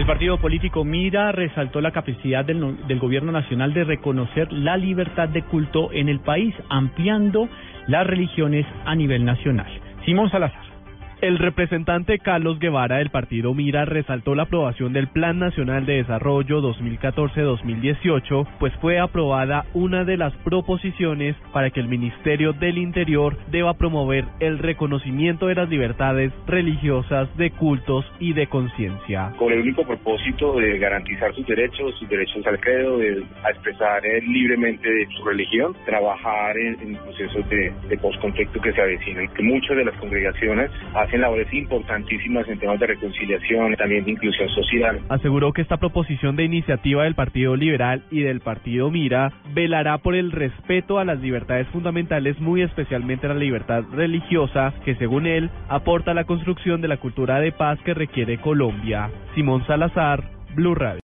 El partido político Mira resaltó la capacidad del, del, gobierno nacional de reconocer la libertad de culto en el país, ampliando las religiones a nivel nacional. Simón Salazar. El representante Carlos Guevara del partido Mira resaltó la aprobación del Plan Nacional de Desarrollo 2014-2018, pues fue aprobada una de las proposiciones para que el Ministerio del Interior deba promover el reconocimiento de las libertades religiosas, de cultos y de conciencia. Con el único propósito de garantizar sus derechos, sus derechos al credo, de a expresar libremente su religión, trabajar en, procesos de, de postconflicto que se avecinan, que muchas de las congregaciones hacen labores importantísimas en temas de reconciliación, también de inclusión social. Aseguró que esta proposición de iniciativa del Partido Liberal y del Partido Mira velará por el respeto a las libertades fundamentales, muy especialmente a la libertad religiosa, que según él aporta a la construcción de la cultura de paz que requiere Colombia. Simón Salazar, Blue Radio.